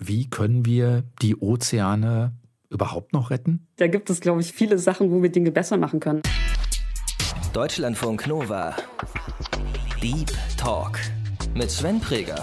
wie können wir die Ozeane überhaupt noch retten? Da gibt es, glaube ich, viele Sachen, wo wir Dinge besser machen können. Deutschlandfunk Nova. Deep Talk mit Sven Preger.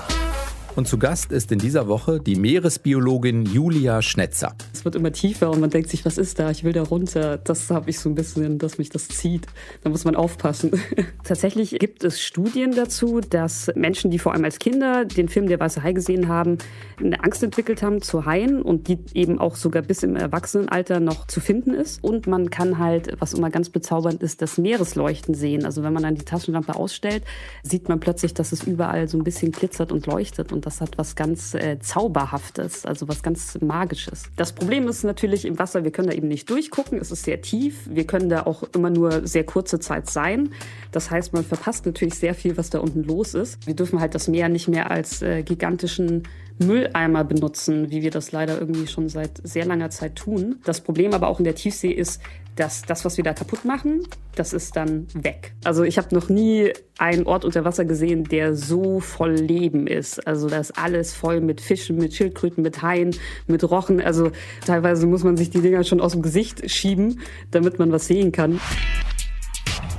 Und zu Gast ist in dieser Woche die Meeresbiologin Julia Schnetzer. Es wird immer tiefer und man denkt sich, was ist da? Ich will da runter. Das habe ich so ein bisschen, dass mich das zieht. Da muss man aufpassen. Tatsächlich gibt es Studien dazu, dass Menschen, die vor allem als Kinder den Film Der Weiße Hai gesehen haben, eine Angst entwickelt haben zu Haien und die eben auch sogar bis im Erwachsenenalter noch zu finden ist. Und man kann halt, was immer ganz bezaubernd ist, das Meeresleuchten sehen. Also wenn man dann die Taschenlampe ausstellt, sieht man plötzlich, dass es überall so ein bisschen glitzert und leuchtet. Und das hat was ganz äh, Zauberhaftes, also was ganz Magisches. Das Problem ist natürlich im Wasser, wir können da eben nicht durchgucken, es ist sehr tief, wir können da auch immer nur sehr kurze Zeit sein. Das heißt, man verpasst natürlich sehr viel, was da unten los ist. Wir dürfen halt das Meer nicht mehr als äh, gigantischen Mülleimer benutzen, wie wir das leider irgendwie schon seit sehr langer Zeit tun. Das Problem aber auch in der Tiefsee ist, dass das, was wir da kaputt machen, das ist dann weg. Also ich habe noch nie einen Ort unter Wasser gesehen, der so voll Leben ist. Also da ist alles voll mit Fischen, mit Schildkröten, mit Haien, mit Rochen. Also teilweise muss man sich die Dinger schon aus dem Gesicht schieben, damit man was sehen kann.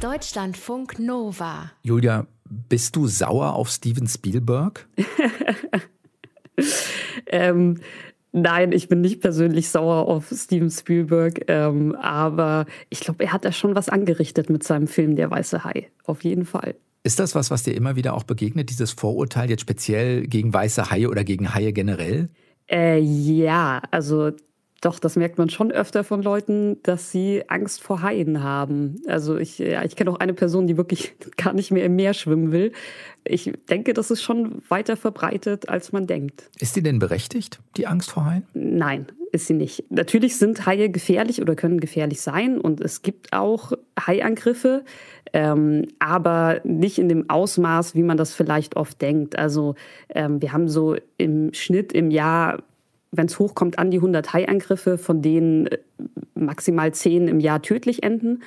Deutschlandfunk Nova. Julia, bist du sauer auf Steven Spielberg? ähm, Nein, ich bin nicht persönlich sauer auf Steven Spielberg, ähm, aber ich glaube, er hat da schon was angerichtet mit seinem Film Der Weiße Hai. Auf jeden Fall. Ist das was, was dir immer wieder auch begegnet, dieses Vorurteil jetzt speziell gegen weiße Haie oder gegen Haie generell? Äh, ja, also doch, das merkt man schon öfter von Leuten, dass sie Angst vor Haien haben. Also ich, ja, ich kenne auch eine Person, die wirklich gar nicht mehr im Meer schwimmen will. Ich denke, das ist schon weiter verbreitet, als man denkt. Ist die denn berechtigt, die Angst vor Haien? Nein, ist sie nicht. Natürlich sind Haie gefährlich oder können gefährlich sein und es gibt auch Haiangriffe, ähm, aber nicht in dem Ausmaß, wie man das vielleicht oft denkt. Also ähm, wir haben so im Schnitt im Jahr wenn es hochkommt, an die 100 Haiangriffe, von denen äh, maximal 10 im Jahr tödlich enden.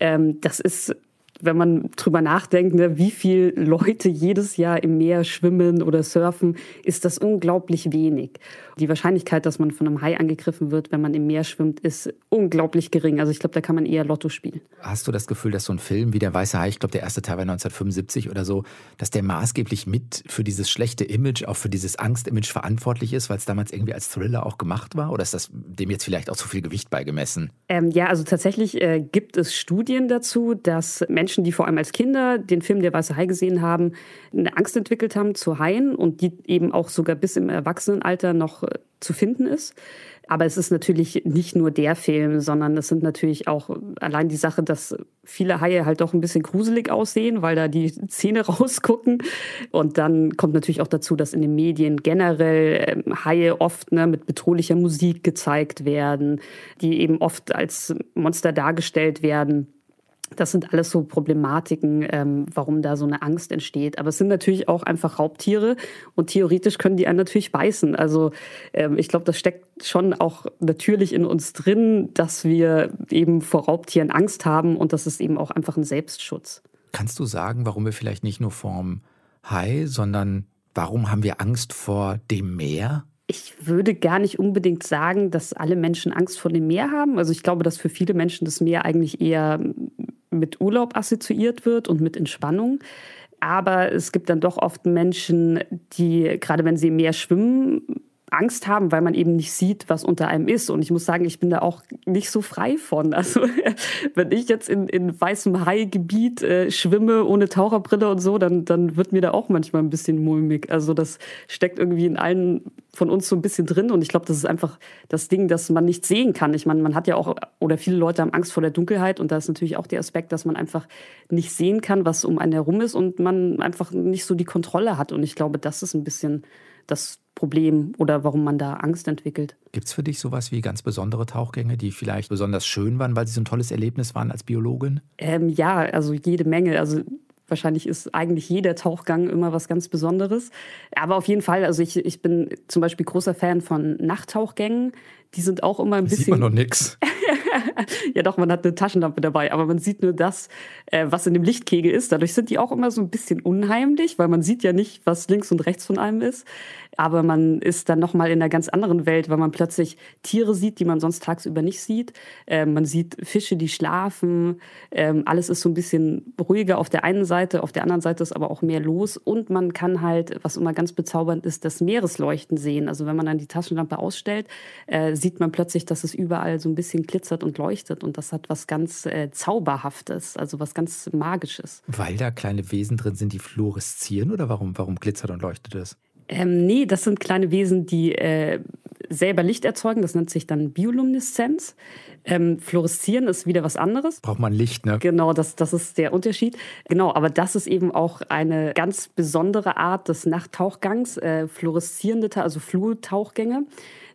Ähm, das ist wenn man drüber nachdenkt, ne, wie viele Leute jedes Jahr im Meer schwimmen oder surfen, ist das unglaublich wenig. Die Wahrscheinlichkeit, dass man von einem Hai angegriffen wird, wenn man im Meer schwimmt, ist unglaublich gering. Also ich glaube, da kann man eher Lotto spielen. Hast du das Gefühl, dass so ein Film wie Der Weiße Hai, ich glaube, der erste Teil war 1975 oder so, dass der maßgeblich mit für dieses schlechte Image, auch für dieses Angst-Image verantwortlich ist, weil es damals irgendwie als Thriller auch gemacht war? Oder ist das dem jetzt vielleicht auch zu viel Gewicht beigemessen? Ähm, ja, also tatsächlich äh, gibt es Studien dazu, dass Menschen Menschen, die vor allem als Kinder den Film Der Weiße Hai gesehen haben, eine Angst entwickelt haben zu Haien und die eben auch sogar bis im Erwachsenenalter noch äh, zu finden ist. Aber es ist natürlich nicht nur der Film, sondern es sind natürlich auch allein die Sache, dass viele Haie halt doch ein bisschen gruselig aussehen, weil da die Zähne rausgucken. Und dann kommt natürlich auch dazu, dass in den Medien generell ähm, Haie oft ne, mit bedrohlicher Musik gezeigt werden, die eben oft als Monster dargestellt werden. Das sind alles so Problematiken, ähm, warum da so eine Angst entsteht. Aber es sind natürlich auch einfach Raubtiere und theoretisch können die einen natürlich beißen. Also ähm, ich glaube, das steckt schon auch natürlich in uns drin, dass wir eben vor Raubtieren Angst haben und das ist eben auch einfach ein Selbstschutz. Kannst du sagen, warum wir vielleicht nicht nur vorm Hai, sondern warum haben wir Angst vor dem Meer? Ich würde gar nicht unbedingt sagen, dass alle Menschen Angst vor dem Meer haben. Also ich glaube, dass für viele Menschen das Meer eigentlich eher mit Urlaub assoziiert wird und mit Entspannung. Aber es gibt dann doch oft Menschen, die, gerade wenn sie mehr schwimmen, Angst haben, weil man eben nicht sieht, was unter einem ist. Und ich muss sagen, ich bin da auch nicht so frei von. Also wenn ich jetzt in, in weißem Haigebiet äh, schwimme ohne Taucherbrille und so, dann, dann wird mir da auch manchmal ein bisschen mulmig. Also das steckt irgendwie in allen von uns so ein bisschen drin. Und ich glaube, das ist einfach das Ding, das man nicht sehen kann. Ich meine, man hat ja auch, oder viele Leute haben Angst vor der Dunkelheit. Und da ist natürlich auch der Aspekt, dass man einfach nicht sehen kann, was um einen herum ist und man einfach nicht so die Kontrolle hat. Und ich glaube, das ist ein bisschen das Problem oder warum man da Angst entwickelt. Gibt es für dich sowas wie ganz besondere Tauchgänge, die vielleicht besonders schön waren, weil sie so ein tolles Erlebnis waren als Biologin? Ähm, ja, also jede Menge. Also wahrscheinlich ist eigentlich jeder Tauchgang immer was ganz Besonderes. Aber auf jeden Fall, also ich, ich bin zum Beispiel großer Fan von Nachttauchgängen. Die sind auch immer ein bisschen. Sieht man noch nichts. ja, doch, man hat eine Taschenlampe dabei, aber man sieht nur das, äh, was in dem Lichtkegel ist. Dadurch sind die auch immer so ein bisschen unheimlich, weil man sieht ja nicht, was links und rechts von einem ist. aber man ist dann nochmal in einer ganz anderen Welt, weil man plötzlich Tiere sieht, die man sonst tagsüber nicht sieht. Äh, man sieht Fische, die schlafen. Ähm, alles ist so ein bisschen ruhiger auf der einen Seite, auf der anderen Seite ist aber auch mehr los. Und man kann halt, was immer ganz bezaubernd ist, das Meeresleuchten sehen. Also wenn man dann die Taschenlampe ausstellt, äh, sieht man plötzlich, dass es überall so ein bisschen glitzert und leuchtet. Und das hat was ganz äh, Zauberhaftes, also was ganz Magisches. Weil da kleine Wesen drin sind, die fluoreszieren oder warum, warum glitzert und leuchtet es? Ähm, nee, das sind kleine Wesen, die äh, selber Licht erzeugen. Das nennt sich dann Biolumineszenz. Ähm, fluoreszieren ist wieder was anderes. Braucht man Licht, ne? Genau, das, das ist der Unterschied. Genau, aber das ist eben auch eine ganz besondere Art des Nachttauchgangs. Äh, fluoreszierende, also Fluortauchgänge.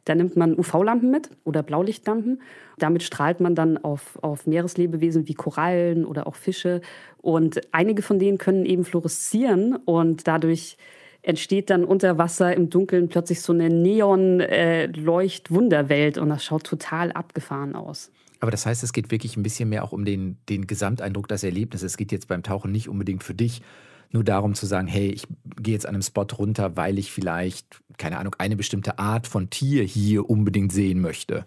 Da nimmt man UV-Lampen mit oder Blaulichtlampen. Damit strahlt man dann auf, auf Meereslebewesen wie Korallen oder auch Fische. Und einige von denen können eben fluoreszieren und dadurch entsteht dann unter Wasser im Dunkeln plötzlich so eine Neon-Leucht-Wunderwelt und das schaut total abgefahren aus. Aber das heißt, es geht wirklich ein bisschen mehr auch um den, den Gesamteindruck, das Erlebnis. Es geht jetzt beim Tauchen nicht unbedingt für dich nur darum zu sagen, hey, ich gehe jetzt an einem Spot runter, weil ich vielleicht, keine Ahnung, eine bestimmte Art von Tier hier unbedingt sehen möchte.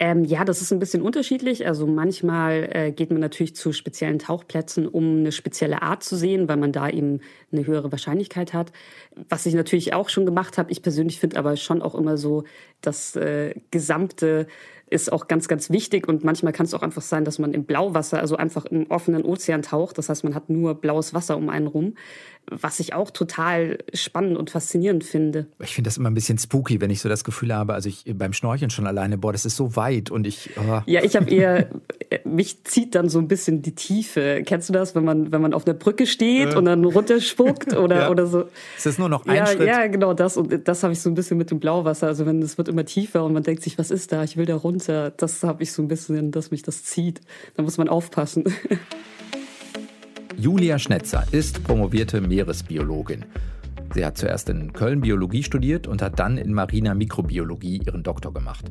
Ähm, ja, das ist ein bisschen unterschiedlich. Also manchmal äh, geht man natürlich zu speziellen Tauchplätzen, um eine spezielle Art zu sehen, weil man da eben eine höhere Wahrscheinlichkeit hat. Was ich natürlich auch schon gemacht habe. Ich persönlich finde aber schon auch immer so das äh, gesamte ist auch ganz, ganz wichtig. Und manchmal kann es auch einfach sein, dass man im Blauwasser, also einfach im offenen Ozean taucht. Das heißt, man hat nur blaues Wasser um einen rum was ich auch total spannend und faszinierend finde. Ich finde das immer ein bisschen spooky, wenn ich so das Gefühl habe, also ich beim Schnorcheln schon alleine, boah, das ist so weit und ich. Oh. Ja, ich habe eher, mich zieht dann so ein bisschen die Tiefe. Kennst du das, wenn man, wenn man auf einer Brücke steht äh. und dann runterspuckt oder, ja. oder so? Es ist nur noch ein ja, Schritt. Ja, genau das. Und das habe ich so ein bisschen mit dem Blauwasser. Also wenn es wird immer tiefer und man denkt sich, was ist da? Ich will da runter. Das habe ich so ein bisschen, dass mich das zieht. Da muss man aufpassen. Julia Schnetzer ist promovierte Meeresbiologin. Sie hat zuerst in Köln Biologie studiert und hat dann in mariner Mikrobiologie ihren Doktor gemacht.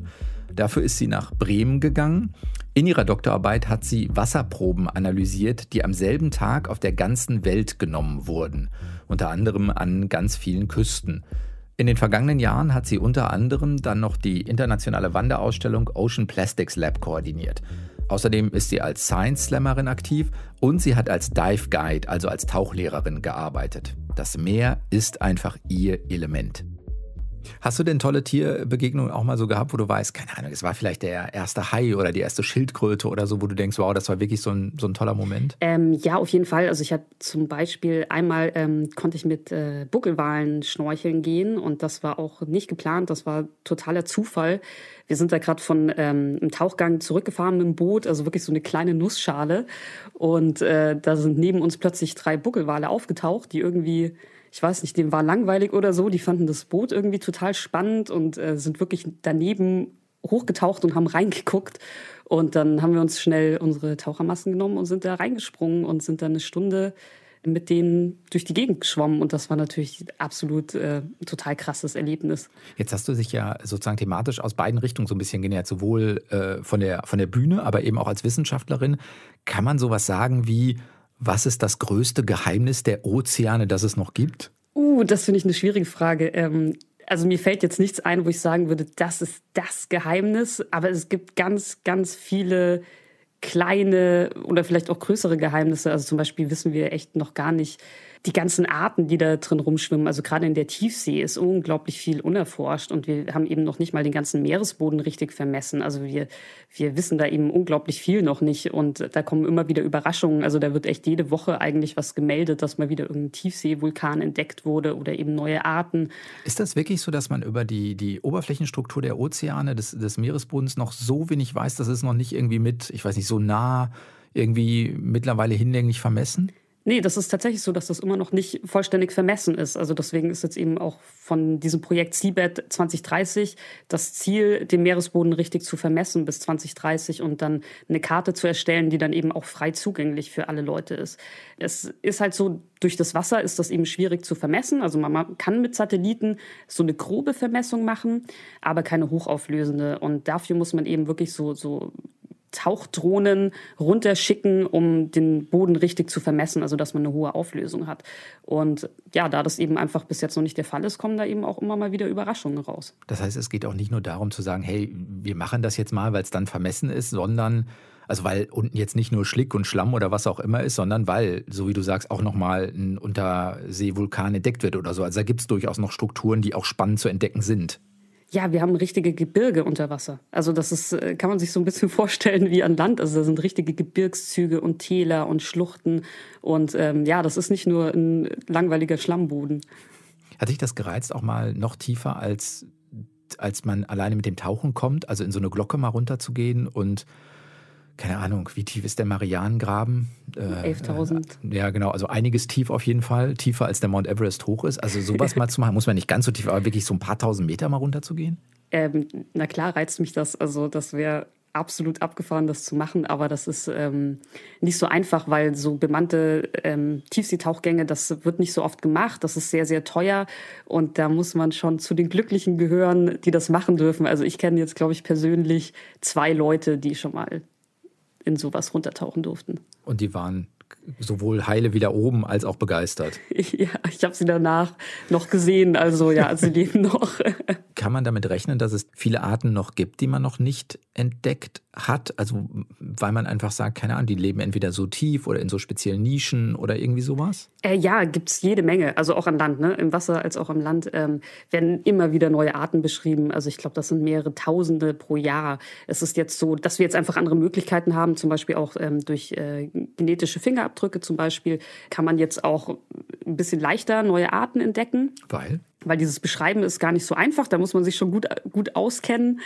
Dafür ist sie nach Bremen gegangen. In ihrer Doktorarbeit hat sie Wasserproben analysiert, die am selben Tag auf der ganzen Welt genommen wurden, unter anderem an ganz vielen Küsten. In den vergangenen Jahren hat sie unter anderem dann noch die internationale Wanderausstellung Ocean Plastics Lab koordiniert. Außerdem ist sie als Science Slammerin aktiv und sie hat als Dive Guide, also als Tauchlehrerin, gearbeitet. Das Meer ist einfach ihr Element. Hast du denn tolle Tierbegegnungen auch mal so gehabt, wo du weißt, keine Ahnung, es war vielleicht der erste Hai oder die erste Schildkröte oder so, wo du denkst, wow, das war wirklich so ein, so ein toller Moment? Ähm, ja, auf jeden Fall. Also ich hatte zum Beispiel einmal ähm, konnte ich mit äh, Buckelwalen schnorcheln gehen und das war auch nicht geplant, das war totaler Zufall. Wir sind da gerade von ähm, einem Tauchgang zurückgefahren mit dem Boot, also wirklich so eine kleine Nussschale. Und äh, da sind neben uns plötzlich drei Buckelwale aufgetaucht, die irgendwie ich weiß nicht, dem war langweilig oder so. Die fanden das Boot irgendwie total spannend und äh, sind wirklich daneben hochgetaucht und haben reingeguckt. Und dann haben wir uns schnell unsere Tauchermassen genommen und sind da reingesprungen und sind dann eine Stunde mit denen durch die Gegend geschwommen und das war natürlich absolut äh, total krasses Erlebnis. Jetzt hast du dich ja sozusagen thematisch aus beiden Richtungen so ein bisschen genähert, sowohl äh, von, der, von der Bühne, aber eben auch als Wissenschaftlerin. Kann man sowas sagen wie, was ist das größte Geheimnis der Ozeane, das es noch gibt? Uh, das finde ich eine schwierige Frage. Ähm, also mir fällt jetzt nichts ein, wo ich sagen würde, das ist das Geheimnis. Aber es gibt ganz, ganz viele kleine oder vielleicht auch größere Geheimnisse. Also zum Beispiel wissen wir echt noch gar nicht, die ganzen Arten, die da drin rumschwimmen, also gerade in der Tiefsee ist unglaublich viel unerforscht und wir haben eben noch nicht mal den ganzen Meeresboden richtig vermessen. Also wir, wir wissen da eben unglaublich viel noch nicht und da kommen immer wieder Überraschungen. Also da wird echt jede Woche eigentlich was gemeldet, dass mal wieder irgendein Tiefseevulkan entdeckt wurde oder eben neue Arten. Ist das wirklich so, dass man über die, die Oberflächenstruktur der Ozeane, des, des Meeresbodens noch so wenig weiß, dass es noch nicht irgendwie mit, ich weiß nicht, so nah irgendwie mittlerweile hinlänglich vermessen? Nee, das ist tatsächlich so, dass das immer noch nicht vollständig vermessen ist. Also deswegen ist jetzt eben auch von diesem Projekt Seabed 2030 das Ziel, den Meeresboden richtig zu vermessen bis 2030 und dann eine Karte zu erstellen, die dann eben auch frei zugänglich für alle Leute ist. Es ist halt so, durch das Wasser ist das eben schwierig zu vermessen. Also man kann mit Satelliten so eine grobe Vermessung machen, aber keine hochauflösende. Und dafür muss man eben wirklich so, so Tauchdrohnen runterschicken, um den Boden richtig zu vermessen, also dass man eine hohe Auflösung hat. Und ja, da das eben einfach bis jetzt noch nicht der Fall ist, kommen da eben auch immer mal wieder Überraschungen raus. Das heißt, es geht auch nicht nur darum zu sagen, hey, wir machen das jetzt mal, weil es dann vermessen ist, sondern also weil unten jetzt nicht nur Schlick und Schlamm oder was auch immer ist, sondern weil, so wie du sagst, auch nochmal ein Unterseevulkan entdeckt wird oder so. Also da gibt es durchaus noch Strukturen, die auch spannend zu entdecken sind. Ja, wir haben richtige Gebirge unter Wasser. Also das ist, äh, kann man sich so ein bisschen vorstellen wie an Land. Also da sind richtige Gebirgszüge und Täler und Schluchten. Und ähm, ja, das ist nicht nur ein langweiliger Schlammboden. Hat dich das gereizt, auch mal noch tiefer als, als man alleine mit dem Tauchen kommt, also in so eine Glocke mal runterzugehen und keine Ahnung, wie tief ist der Marianengraben? Äh, 11.000. Äh, ja, genau, also einiges tief auf jeden Fall, tiefer als der Mount Everest hoch ist. Also sowas mal zu machen, muss man nicht ganz so tief, aber wirklich so ein paar tausend Meter mal runterzugehen? Ähm, na klar reizt mich das. Also das wäre absolut abgefahren, das zu machen, aber das ist ähm, nicht so einfach, weil so bemannte ähm, Tiefseetauchgänge, das wird nicht so oft gemacht, das ist sehr, sehr teuer und da muss man schon zu den Glücklichen gehören, die das machen dürfen. Also ich kenne jetzt, glaube ich, persönlich zwei Leute, die schon mal in sowas runtertauchen durften. Und die waren sowohl heile wieder oben als auch begeistert. Ja, ich habe sie danach noch gesehen, also ja, sie leben noch. Kann man damit rechnen, dass es viele Arten noch gibt, die man noch nicht entdeckt hat? Also weil man einfach sagt, keine Ahnung, die leben entweder so tief oder in so speziellen Nischen oder irgendwie sowas? Äh, ja, gibt es jede Menge, also auch an Land, ne? im Wasser als auch am Land ähm, werden immer wieder neue Arten beschrieben. Also ich glaube, das sind mehrere Tausende pro Jahr. Es ist jetzt so, dass wir jetzt einfach andere Möglichkeiten haben, zum Beispiel auch ähm, durch äh, genetische Fingerabdrücke zum Beispiel, kann man jetzt auch ein bisschen leichter neue Arten entdecken. Weil? Weil dieses Beschreiben ist gar nicht so einfach, da muss man sich schon gut, gut auskennen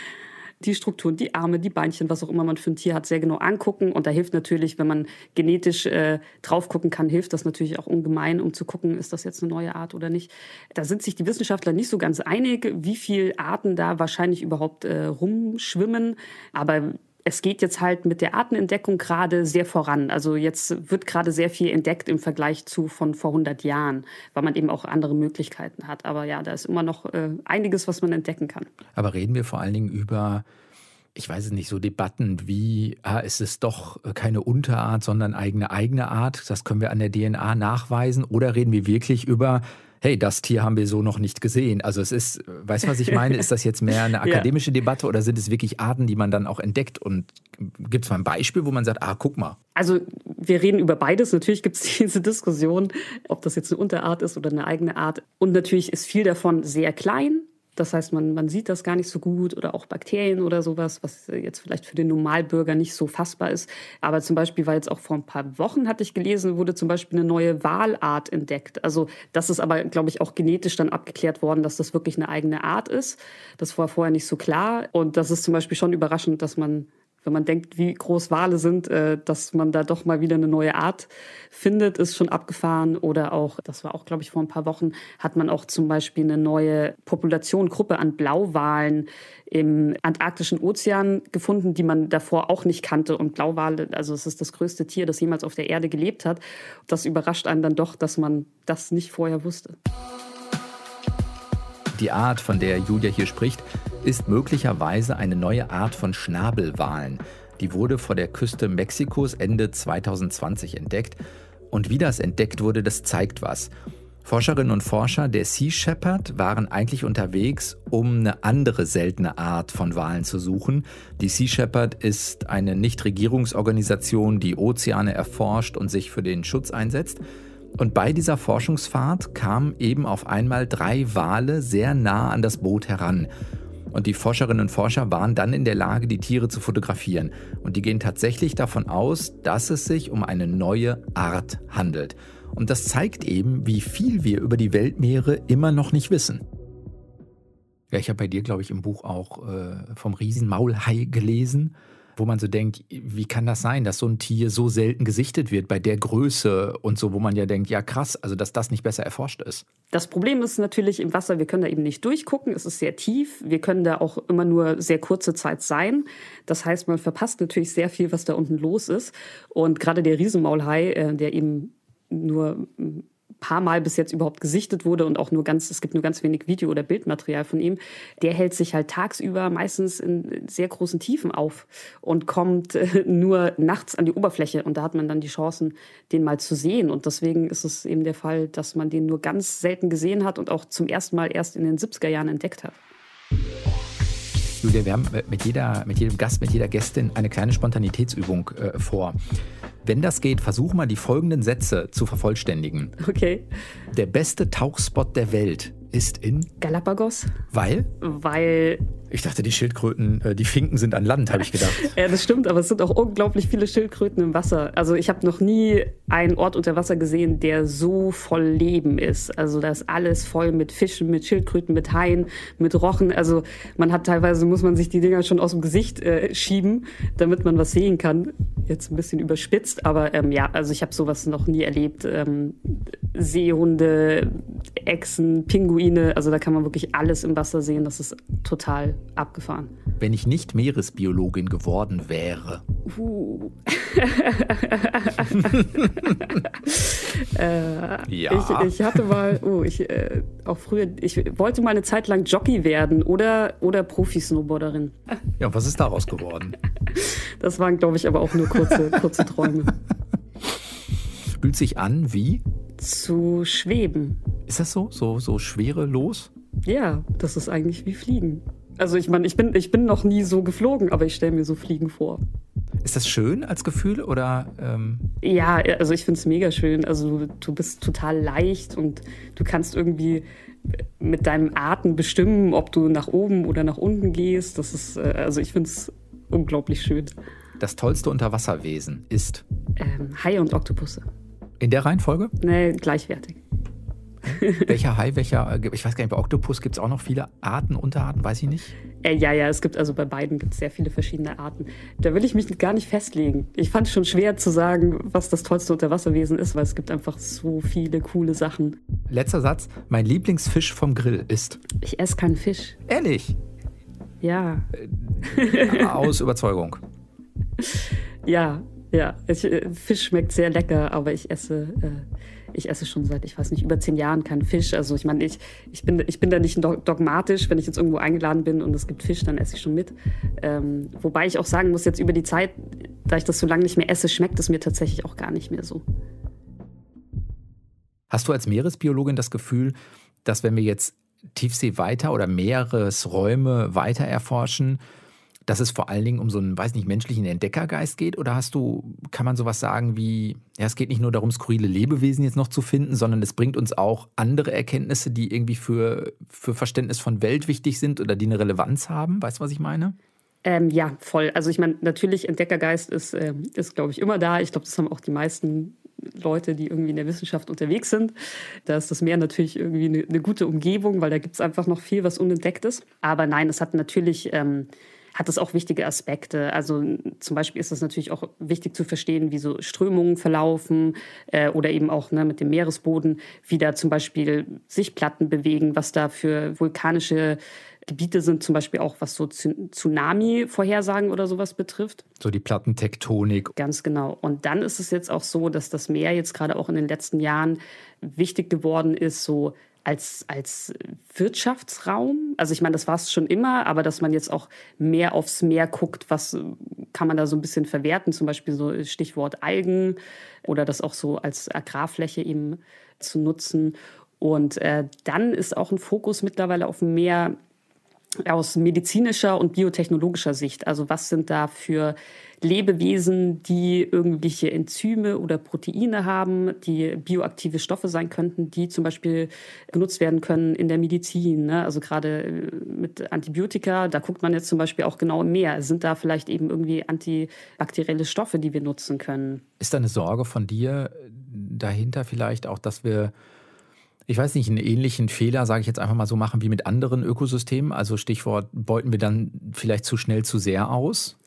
die Strukturen, die Arme, die Beinchen, was auch immer man für ein Tier hat, sehr genau angucken. Und da hilft natürlich, wenn man genetisch äh, drauf gucken kann, hilft das natürlich auch ungemein, um zu gucken, ist das jetzt eine neue Art oder nicht. Da sind sich die Wissenschaftler nicht so ganz einig, wie viele Arten da wahrscheinlich überhaupt äh, rumschwimmen. Aber es geht jetzt halt mit der Artenentdeckung gerade sehr voran. Also jetzt wird gerade sehr viel entdeckt im Vergleich zu von vor 100 Jahren, weil man eben auch andere Möglichkeiten hat. Aber ja, da ist immer noch äh, einiges, was man entdecken kann. Aber reden wir vor allen Dingen über ich weiß es nicht, so Debatten wie, ah, ist es doch keine Unterart, sondern eigene eigene Art, das können wir an der DNA nachweisen, oder reden wir wirklich über hey, das Tier haben wir so noch nicht gesehen. Also es ist, weißt du, was ich meine? Ist das jetzt mehr eine akademische ja. Debatte oder sind es wirklich Arten, die man dann auch entdeckt? Und gibt es mal ein Beispiel, wo man sagt, ah, guck mal. Also wir reden über beides. Natürlich gibt es diese Diskussion, ob das jetzt eine Unterart ist oder eine eigene Art. Und natürlich ist viel davon sehr klein. Das heißt, man, man sieht das gar nicht so gut oder auch Bakterien oder sowas, was jetzt vielleicht für den Normalbürger nicht so fassbar ist. Aber zum Beispiel, weil jetzt auch vor ein paar Wochen hatte ich gelesen, wurde zum Beispiel eine neue Walart entdeckt. Also das ist aber, glaube ich, auch genetisch dann abgeklärt worden, dass das wirklich eine eigene Art ist. Das war vorher nicht so klar. Und das ist zum Beispiel schon überraschend, dass man wenn man denkt, wie groß Wale sind, äh, dass man da doch mal wieder eine neue Art findet, ist schon abgefahren. Oder auch, das war auch, glaube ich, vor ein paar Wochen, hat man auch zum Beispiel eine neue Population, Gruppe an Blauwalen im Antarktischen Ozean gefunden, die man davor auch nicht kannte. Und Blauwale, also es ist das größte Tier, das jemals auf der Erde gelebt hat. Das überrascht einen dann doch, dass man das nicht vorher wusste. Die Art, von der Julia hier spricht, ist möglicherweise eine neue Art von Schnabelwalen. Die wurde vor der Küste Mexikos Ende 2020 entdeckt. Und wie das entdeckt wurde, das zeigt was. Forscherinnen und Forscher der Sea Shepherd waren eigentlich unterwegs, um eine andere seltene Art von Walen zu suchen. Die Sea Shepherd ist eine Nichtregierungsorganisation, die Ozeane erforscht und sich für den Schutz einsetzt. Und bei dieser Forschungsfahrt kamen eben auf einmal drei Wale sehr nah an das Boot heran. Und die Forscherinnen und Forscher waren dann in der Lage, die Tiere zu fotografieren. Und die gehen tatsächlich davon aus, dass es sich um eine neue Art handelt. Und das zeigt eben, wie viel wir über die Weltmeere immer noch nicht wissen. Ja, ich habe bei dir, glaube ich, im Buch auch äh, vom Riesenmaulhai gelesen wo man so denkt, wie kann das sein, dass so ein Tier so selten gesichtet wird bei der Größe und so, wo man ja denkt, ja krass, also dass das nicht besser erforscht ist. Das Problem ist natürlich im Wasser, wir können da eben nicht durchgucken, es ist sehr tief, wir können da auch immer nur sehr kurze Zeit sein. Das heißt, man verpasst natürlich sehr viel, was da unten los ist. Und gerade der Riesenmaulhai, äh, der eben nur paar Mal bis jetzt überhaupt gesichtet wurde und auch nur ganz, es gibt nur ganz wenig Video- oder Bildmaterial von ihm, der hält sich halt tagsüber meistens in sehr großen Tiefen auf und kommt äh, nur nachts an die Oberfläche und da hat man dann die Chancen, den mal zu sehen. Und deswegen ist es eben der Fall, dass man den nur ganz selten gesehen hat und auch zum ersten Mal erst in den 70er Jahren entdeckt hat. Julia, wir haben mit, jeder, mit jedem Gast, mit jeder Gästin eine kleine Spontanitätsübung äh, vor. Wenn das geht, versuch mal die folgenden Sätze zu vervollständigen. Okay. Der beste Tauchspot der Welt ist in Galapagos. Weil? Weil ich dachte, die Schildkröten, äh, die Finken sind an Land, habe ich gedacht. ja, das stimmt, aber es sind auch unglaublich viele Schildkröten im Wasser. Also ich habe noch nie einen Ort unter Wasser gesehen, der so voll Leben ist. Also da ist alles voll mit Fischen, mit Schildkröten, mit Haien, mit Rochen. Also man hat teilweise, muss man sich die Dinger schon aus dem Gesicht äh, schieben, damit man was sehen kann. Jetzt ein bisschen überspitzt, aber ähm, ja, also ich habe sowas noch nie erlebt. Ähm, Seehunde, Echsen, Pinguine, also da kann man wirklich alles im Wasser sehen. Das ist total abgefahren. Wenn ich nicht Meeresbiologin geworden wäre. Uh. äh, ja. Ich, ich, hatte mal, uh, ich, äh, auch früher, ich wollte mal eine Zeit lang Jockey werden oder, oder Profi-Snowboarderin. Ja, was ist daraus geworden? Das waren, glaube ich, aber auch nur kurze, kurze Träume. Fühlt sich an wie? Zu schweben. Ist das so? So, so schwerelos? Ja, das ist eigentlich wie Fliegen. Also ich meine, ich bin, ich bin noch nie so geflogen, aber ich stelle mir so Fliegen vor. Ist das schön als Gefühl oder? Ähm ja, also ich finde es mega schön. Also du bist total leicht und du kannst irgendwie mit deinem Atem bestimmen, ob du nach oben oder nach unten gehst. Das ist, äh, also ich finde es unglaublich schön. Das tollste Unterwasserwesen ist? Ähm, Haie und Oktopusse. In der Reihenfolge? Nee, gleichwertig. welcher Hai, welcher, ich weiß gar nicht, bei Oktopus gibt es auch noch viele Arten, Unterarten, weiß ich nicht. Äh, ja, ja, es gibt also bei beiden gibt es sehr viele verschiedene Arten. Da will ich mich gar nicht festlegen. Ich fand es schon schwer zu sagen, was das tollste Unterwasserwesen ist, weil es gibt einfach so viele coole Sachen. Letzter Satz, mein Lieblingsfisch vom Grill ist? Ich esse keinen Fisch. Ehrlich? Ja. Äh, aus Überzeugung. Ja, ja. Ich, äh, Fisch schmeckt sehr lecker, aber ich esse... Äh, ich esse schon seit, ich weiß nicht, über zehn Jahren keinen Fisch. Also ich meine, ich, ich, bin, ich bin da nicht dogmatisch. Wenn ich jetzt irgendwo eingeladen bin und es gibt Fisch, dann esse ich schon mit. Ähm, wobei ich auch sagen muss, jetzt über die Zeit, da ich das so lange nicht mehr esse, schmeckt es mir tatsächlich auch gar nicht mehr so. Hast du als Meeresbiologin das Gefühl, dass wenn wir jetzt Tiefsee weiter oder Meeresräume weiter erforschen, dass es vor allen Dingen um so einen, weiß nicht, menschlichen Entdeckergeist geht? Oder hast du, kann man sowas sagen wie, ja, es geht nicht nur darum, skurrile Lebewesen jetzt noch zu finden, sondern es bringt uns auch andere Erkenntnisse, die irgendwie für, für Verständnis von Welt wichtig sind oder die eine Relevanz haben? Weißt du, was ich meine? Ähm, ja, voll. Also ich meine, natürlich, Entdeckergeist ist, äh, ist glaube ich, immer da. Ich glaube, das haben auch die meisten Leute, die irgendwie in der Wissenschaft unterwegs sind. Da ist das Meer natürlich irgendwie eine, eine gute Umgebung, weil da gibt es einfach noch viel, was unentdeckt ist. Aber nein, es hat natürlich... Ähm, hat es auch wichtige Aspekte. Also zum Beispiel ist es natürlich auch wichtig zu verstehen, wie so Strömungen verlaufen äh, oder eben auch ne, mit dem Meeresboden, wie da zum Beispiel sich Platten bewegen, was da für vulkanische Gebiete sind, zum Beispiel auch was so Tsunami-Vorhersagen oder sowas betrifft. So die Plattentektonik. Ganz genau. Und dann ist es jetzt auch so, dass das Meer jetzt gerade auch in den letzten Jahren wichtig geworden ist, so als, als Wirtschaftsraum. Also ich meine, das war es schon immer, aber dass man jetzt auch mehr aufs Meer guckt, was kann man da so ein bisschen verwerten, zum Beispiel so Stichwort Algen oder das auch so als Agrarfläche eben zu nutzen. Und äh, dann ist auch ein Fokus mittlerweile auf dem Meer aus medizinischer und biotechnologischer Sicht. Also was sind da für Lebewesen, die irgendwelche Enzyme oder Proteine haben, die bioaktive Stoffe sein könnten, die zum Beispiel genutzt werden können in der Medizin. Ne? Also gerade äh, mit Antibiotika, da guckt man jetzt zum Beispiel auch genau mehr. Sind da vielleicht eben irgendwie antibakterielle Stoffe, die wir nutzen können? Ist da eine Sorge von dir dahinter vielleicht auch, dass wir ich weiß nicht, einen ähnlichen Fehler, sage ich jetzt einfach mal so, machen wie mit anderen Ökosystemen? Also Stichwort, beuten wir dann vielleicht zu schnell zu sehr aus?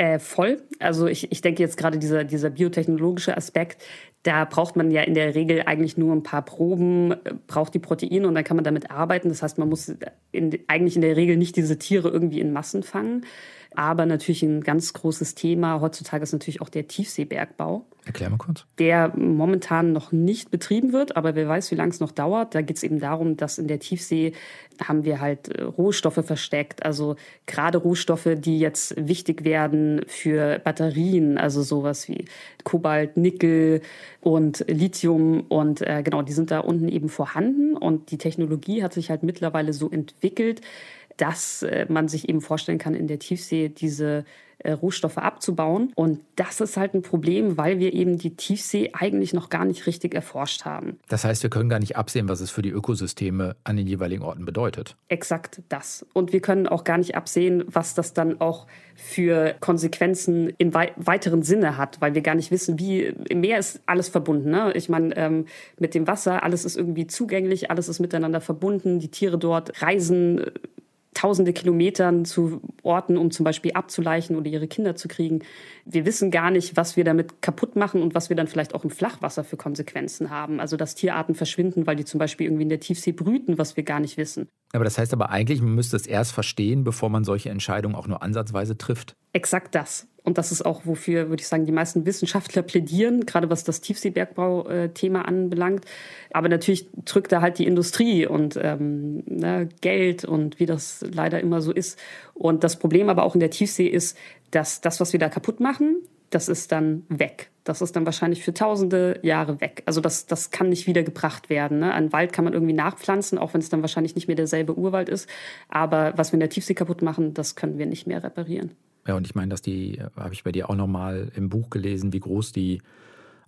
Äh, voll. Also ich, ich denke jetzt gerade dieser, dieser biotechnologische Aspekt, da braucht man ja in der Regel eigentlich nur ein paar Proben, braucht die Proteine und dann kann man damit arbeiten. Das heißt, man muss in, eigentlich in der Regel nicht diese Tiere irgendwie in Massen fangen. Aber natürlich ein ganz großes Thema heutzutage ist natürlich auch der Tiefseebergbau. Erklär mal kurz. Der momentan noch nicht betrieben wird, aber wer weiß, wie lange es noch dauert. Da geht es eben darum, dass in der Tiefsee haben wir halt äh, Rohstoffe versteckt. Also gerade Rohstoffe, die jetzt wichtig werden für Batterien, also sowas wie Kobalt, Nickel und Lithium. Und äh, genau, die sind da unten eben vorhanden. Und die Technologie hat sich halt mittlerweile so entwickelt, dass äh, man sich eben vorstellen kann, in der Tiefsee diese äh, Rohstoffe abzubauen. Und das ist halt ein Problem, weil wir eben die Tiefsee eigentlich noch gar nicht richtig erforscht haben. Das heißt, wir können gar nicht absehen, was es für die Ökosysteme an den jeweiligen Orten bedeutet. Exakt das. Und wir können auch gar nicht absehen, was das dann auch für Konsequenzen im wei weiteren Sinne hat, weil wir gar nicht wissen, wie im Meer ist alles verbunden. Ne? Ich meine, ähm, mit dem Wasser, alles ist irgendwie zugänglich, alles ist miteinander verbunden. Die Tiere dort reisen tausende Kilometern zu Orten, um zum Beispiel abzuleichen oder ihre Kinder zu kriegen. Wir wissen gar nicht, was wir damit kaputt machen und was wir dann vielleicht auch im Flachwasser für Konsequenzen haben. Also dass Tierarten verschwinden, weil die zum Beispiel irgendwie in der Tiefsee brüten, was wir gar nicht wissen. Aber das heißt aber eigentlich, man müsste es erst verstehen, bevor man solche Entscheidungen auch nur ansatzweise trifft. Exakt das. Und das ist auch, wofür, würde ich sagen, die meisten Wissenschaftler plädieren, gerade was das Tiefseebergbau-Thema anbelangt. Aber natürlich drückt da halt die Industrie und ähm, ne, Geld und wie das leider immer so ist. Und das Problem aber auch in der Tiefsee ist, dass das, was wir da kaputt machen, das ist dann weg. Das ist dann wahrscheinlich für tausende Jahre weg. Also das, das kann nicht wieder gebracht werden. Ne? Ein Wald kann man irgendwie nachpflanzen, auch wenn es dann wahrscheinlich nicht mehr derselbe Urwald ist. Aber was wir in der Tiefsee kaputt machen, das können wir nicht mehr reparieren. Ja, und ich meine, dass die, habe ich bei dir auch nochmal im Buch gelesen, wie groß die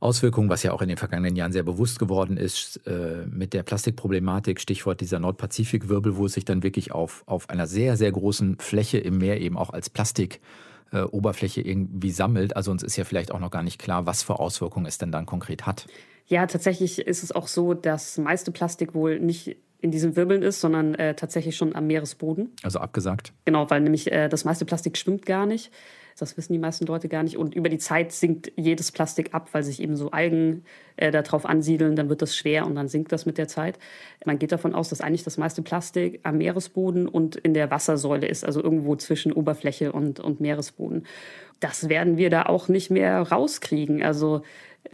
Auswirkungen, was ja auch in den vergangenen Jahren sehr bewusst geworden ist, äh, mit der Plastikproblematik, Stichwort dieser Nordpazifikwirbel, wo es sich dann wirklich auf, auf einer sehr, sehr großen Fläche im Meer eben auch als Plastikoberfläche äh, irgendwie sammelt. Also uns ist ja vielleicht auch noch gar nicht klar, was für Auswirkungen es denn dann konkret hat. Ja, tatsächlich ist es auch so, dass meiste Plastik wohl nicht in diesen Wirbeln ist, sondern äh, tatsächlich schon am Meeresboden. Also abgesagt. Genau, weil nämlich äh, das meiste Plastik schwimmt gar nicht. Das wissen die meisten Leute gar nicht. Und über die Zeit sinkt jedes Plastik ab, weil sich eben so Algen äh, darauf ansiedeln. Dann wird das schwer und dann sinkt das mit der Zeit. Man geht davon aus, dass eigentlich das meiste Plastik am Meeresboden und in der Wassersäule ist, also irgendwo zwischen Oberfläche und, und Meeresboden. Das werden wir da auch nicht mehr rauskriegen. Also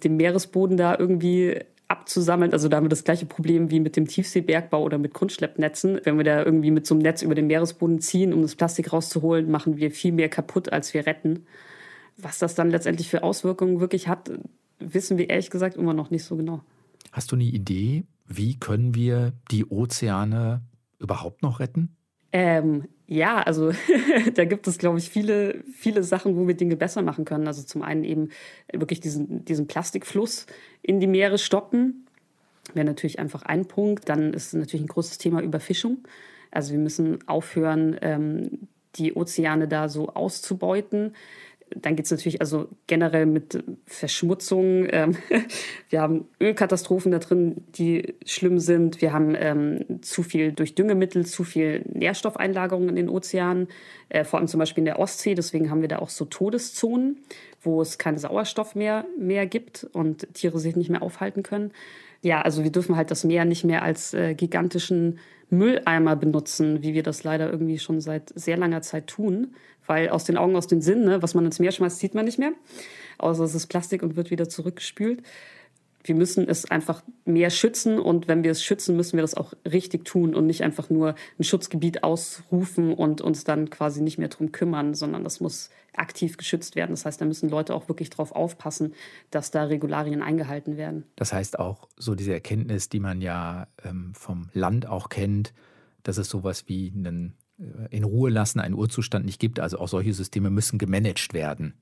den Meeresboden da irgendwie abzusammeln. Also da haben wir das gleiche Problem wie mit dem Tiefseebergbau oder mit Grundschleppnetzen. Wenn wir da irgendwie mit so einem Netz über den Meeresboden ziehen, um das Plastik rauszuholen, machen wir viel mehr kaputt, als wir retten. Was das dann letztendlich für Auswirkungen wirklich hat, wissen wir ehrlich gesagt immer noch nicht so genau. Hast du eine Idee, wie können wir die Ozeane überhaupt noch retten? Ähm, ja, also da gibt es, glaube ich, viele, viele Sachen, wo wir Dinge besser machen können. Also zum einen eben wirklich diesen, diesen Plastikfluss in die Meere stoppen. Wäre natürlich einfach ein Punkt. Dann ist natürlich ein großes Thema Überfischung. Also wir müssen aufhören, ähm, die Ozeane da so auszubeuten dann geht es natürlich also generell mit Verschmutzung. Ähm, wir haben Ölkatastrophen da drin, die schlimm sind. Wir haben ähm, zu viel durch Düngemittel, zu viel Nährstoffeinlagerung in den Ozeanen, äh, vor allem zum Beispiel in der Ostsee. Deswegen haben wir da auch so Todeszonen, wo es keinen Sauerstoff mehr, mehr gibt und Tiere sich nicht mehr aufhalten können. Ja, also wir dürfen halt das Meer nicht mehr als äh, gigantischen Mülleimer benutzen, wie wir das leider irgendwie schon seit sehr langer Zeit tun, weil aus den Augen, aus den Sinn, ne, was man ins Meer schmeißt, sieht man nicht mehr, außer es ist Plastik und wird wieder zurückgespült. Wir müssen es einfach mehr schützen und wenn wir es schützen, müssen wir das auch richtig tun und nicht einfach nur ein Schutzgebiet ausrufen und uns dann quasi nicht mehr drum kümmern, sondern das muss aktiv geschützt werden. Das heißt, da müssen Leute auch wirklich darauf aufpassen, dass da Regularien eingehalten werden. Das heißt auch so diese Erkenntnis, die man ja ähm, vom Land auch kennt, dass es sowas wie einen in Ruhe lassen, einen Urzustand nicht gibt. Also auch solche Systeme müssen gemanagt werden.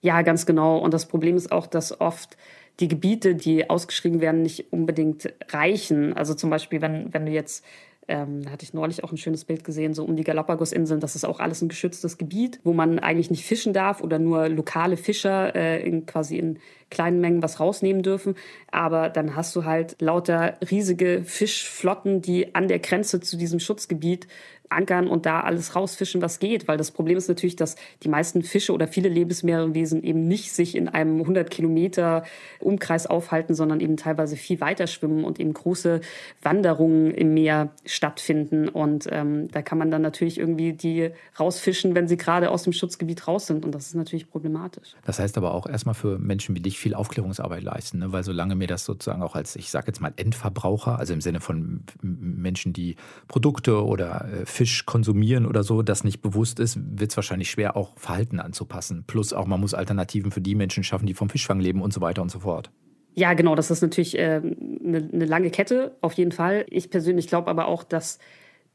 Ja, ganz genau. Und das Problem ist auch, dass oft die Gebiete, die ausgeschrieben werden, nicht unbedingt reichen. Also zum Beispiel, wenn, wenn du jetzt ähm, da hatte ich neulich auch ein schönes Bild gesehen, so um die Galapagos-Inseln. Das ist auch alles ein geschütztes Gebiet, wo man eigentlich nicht fischen darf oder nur lokale Fischer äh, in, quasi in kleinen Mengen was rausnehmen dürfen. Aber dann hast du halt lauter riesige Fischflotten, die an der Grenze zu diesem Schutzgebiet ankern und da alles rausfischen, was geht. Weil das Problem ist natürlich, dass die meisten Fische oder viele Lebensmeerwesen eben nicht sich in einem 100 Kilometer Umkreis aufhalten, sondern eben teilweise viel weiter schwimmen und eben große Wanderungen im Meer stattfinden. Und ähm, da kann man dann natürlich irgendwie die rausfischen, wenn sie gerade aus dem Schutzgebiet raus sind. Und das ist natürlich problematisch. Das heißt aber auch erstmal für Menschen wie dich viel Aufklärungsarbeit leisten, ne? weil solange mir das sozusagen auch als, ich sage jetzt mal, Endverbraucher, also im Sinne von Menschen, die Produkte oder äh, Fisch konsumieren oder so, das nicht bewusst ist, wird es wahrscheinlich schwer, auch Verhalten anzupassen. Plus auch, man muss Alternativen für die Menschen schaffen, die vom Fischfang leben und so weiter und so fort. Ja, genau, das ist natürlich äh, eine, eine lange Kette, auf jeden Fall. Ich persönlich glaube aber auch, dass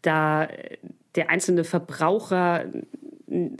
da der einzelne Verbraucher,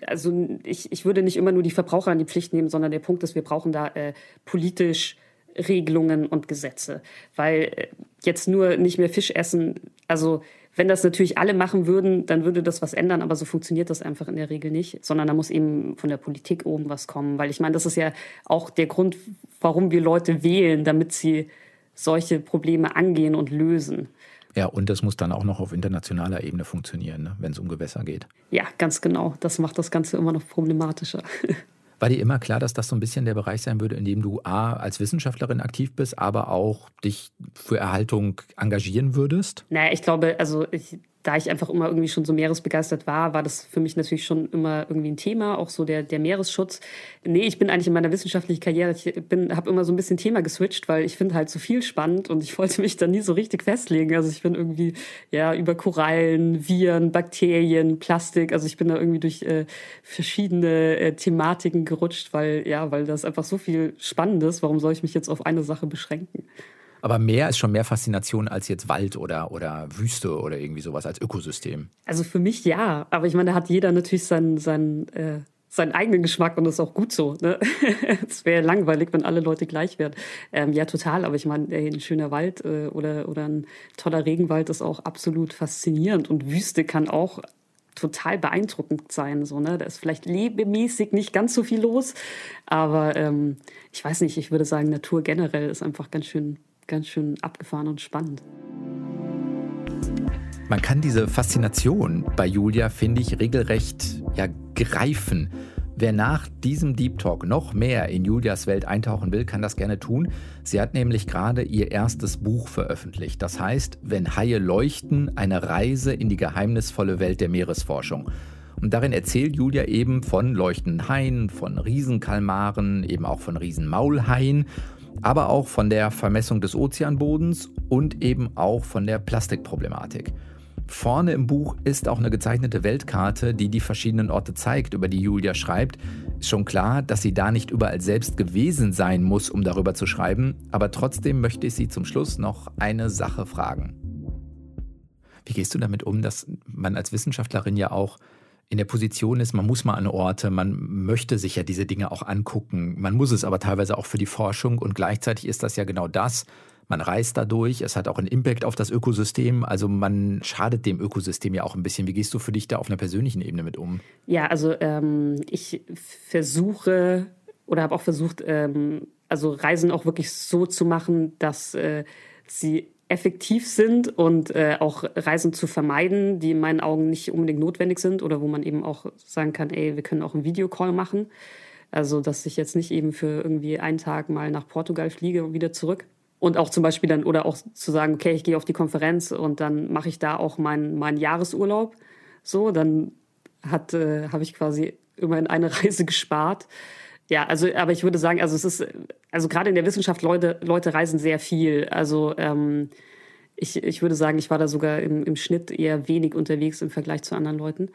also ich, ich würde nicht immer nur die Verbraucher an die Pflicht nehmen, sondern der Punkt ist, wir brauchen da äh, politisch Regelungen und Gesetze. Weil äh, jetzt nur nicht mehr Fisch essen, also wenn das natürlich alle machen würden, dann würde das was ändern, aber so funktioniert das einfach in der Regel nicht, sondern da muss eben von der Politik oben was kommen. Weil ich meine, das ist ja auch der Grund, warum wir Leute wählen, damit sie solche Probleme angehen und lösen. Ja, und das muss dann auch noch auf internationaler Ebene funktionieren, ne, wenn es um Gewässer geht. Ja, ganz genau. Das macht das Ganze immer noch problematischer. War dir immer klar, dass das so ein bisschen der Bereich sein würde, in dem du A, als Wissenschaftlerin aktiv bist, aber auch dich für Erhaltung engagieren würdest? Naja, ich glaube, also ich da ich einfach immer irgendwie schon so meeresbegeistert war, war das für mich natürlich schon immer irgendwie ein Thema, auch so der, der Meeresschutz. Nee, ich bin eigentlich in meiner wissenschaftlichen Karriere, ich bin, habe immer so ein bisschen Thema geswitcht, weil ich finde halt so viel spannend und ich wollte mich da nie so richtig festlegen. Also ich bin irgendwie ja über Korallen, Viren, Bakterien, Plastik, also ich bin da irgendwie durch äh, verschiedene äh, Thematiken gerutscht, weil ja, weil das einfach so viel Spannendes. Warum soll ich mich jetzt auf eine Sache beschränken? Aber Meer ist schon mehr Faszination als jetzt Wald oder, oder Wüste oder irgendwie sowas als Ökosystem. Also für mich ja, aber ich meine, da hat jeder natürlich seinen, seinen, äh, seinen eigenen Geschmack und das ist auch gut so. Ne? es wäre langweilig, wenn alle Leute gleich wären. Ähm, ja, total, aber ich meine, ein schöner Wald äh, oder, oder ein toller Regenwald ist auch absolut faszinierend und Wüste kann auch total beeindruckend sein. So, ne? Da ist vielleicht lebemäßig nicht ganz so viel los, aber ähm, ich weiß nicht, ich würde sagen, Natur generell ist einfach ganz schön ganz schön abgefahren und spannend. Man kann diese Faszination bei Julia, finde ich, regelrecht ja, greifen. Wer nach diesem Deep Talk noch mehr in Julias Welt eintauchen will, kann das gerne tun. Sie hat nämlich gerade ihr erstes Buch veröffentlicht. Das heißt, Wenn Haie leuchten, eine Reise in die geheimnisvolle Welt der Meeresforschung. Und darin erzählt Julia eben von leuchtenden Haien, von Riesenkalmaren, eben auch von Riesenmaulhaien aber auch von der Vermessung des Ozeanbodens und eben auch von der Plastikproblematik. Vorne im Buch ist auch eine gezeichnete Weltkarte, die die verschiedenen Orte zeigt, über die Julia schreibt. Ist schon klar, dass sie da nicht überall selbst gewesen sein muss, um darüber zu schreiben, aber trotzdem möchte ich sie zum Schluss noch eine Sache fragen. Wie gehst du damit um, dass man als Wissenschaftlerin ja auch in der Position ist, man muss mal an Orte, man möchte sich ja diese Dinge auch angucken. Man muss es aber teilweise auch für die Forschung und gleichzeitig ist das ja genau das. Man reist dadurch, es hat auch einen Impact auf das Ökosystem, also man schadet dem Ökosystem ja auch ein bisschen. Wie gehst du für dich da auf einer persönlichen Ebene mit um? Ja, also ähm, ich versuche oder habe auch versucht, ähm, also Reisen auch wirklich so zu machen, dass äh, sie effektiv sind und äh, auch Reisen zu vermeiden, die in meinen Augen nicht unbedingt notwendig sind oder wo man eben auch sagen kann, ey, wir können auch einen Videocall machen. Also, dass ich jetzt nicht eben für irgendwie einen Tag mal nach Portugal fliege und wieder zurück. Und auch zum Beispiel dann, oder auch zu sagen, okay, ich gehe auf die Konferenz und dann mache ich da auch meinen mein Jahresurlaub. So, dann äh, habe ich quasi immerhin eine Reise gespart. Ja, also, aber ich würde sagen, also es ist, also gerade in der Wissenschaft, Leute, Leute reisen sehr viel. Also ähm, ich, ich würde sagen, ich war da sogar im, im Schnitt eher wenig unterwegs im Vergleich zu anderen Leuten.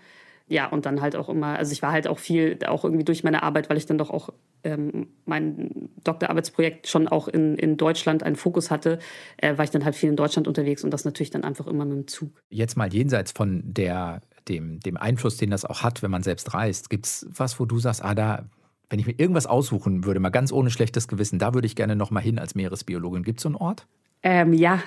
Ja, und dann halt auch immer, also ich war halt auch viel, auch irgendwie durch meine Arbeit, weil ich dann doch auch ähm, mein Doktorarbeitsprojekt schon auch in, in Deutschland einen Fokus hatte, äh, war ich dann halt viel in Deutschland unterwegs und das natürlich dann einfach immer mit dem Zug. Jetzt mal jenseits von der, dem, dem Einfluss, den das auch hat, wenn man selbst reist, gibt es was, wo du sagst, ah, da wenn ich mir irgendwas aussuchen würde, mal ganz ohne schlechtes Gewissen, da würde ich gerne noch mal hin als Meeresbiologin. Gibt es so einen Ort? Ähm, ja.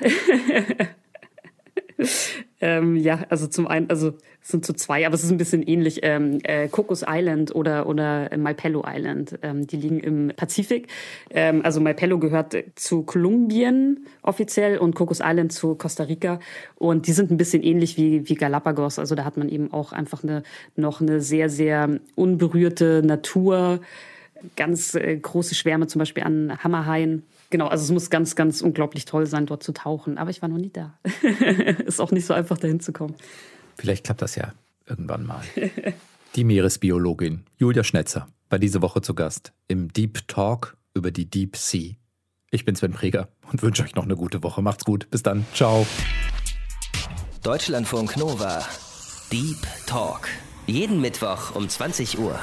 ähm, ja, also zum einen, also es sind so zwei, aber es ist ein bisschen ähnlich. Ähm, äh, Cocos Island oder, oder Malpelo Island, ähm, die liegen im Pazifik. Ähm, also Malpelo gehört zu Kolumbien offiziell und Cocos Island zu Costa Rica. Und die sind ein bisschen ähnlich wie, wie Galapagos. Also da hat man eben auch einfach eine, noch eine sehr, sehr unberührte Natur. Ganz äh, große Schwärme zum Beispiel an Hammerhaien. Genau, also es muss ganz, ganz unglaublich toll sein, dort zu tauchen. Aber ich war noch nie da. Ist auch nicht so einfach, dahin zu kommen. Vielleicht klappt das ja irgendwann mal. Die Meeresbiologin Julia Schnetzer war diese Woche zu Gast im Deep Talk über die Deep Sea. Ich bin Sven Preger und wünsche euch noch eine gute Woche. Macht's gut. Bis dann. Ciao. Deutschlandfunk Nova. Deep Talk. Jeden Mittwoch um 20 Uhr.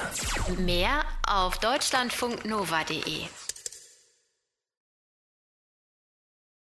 Mehr auf deutschlandfunknova.de.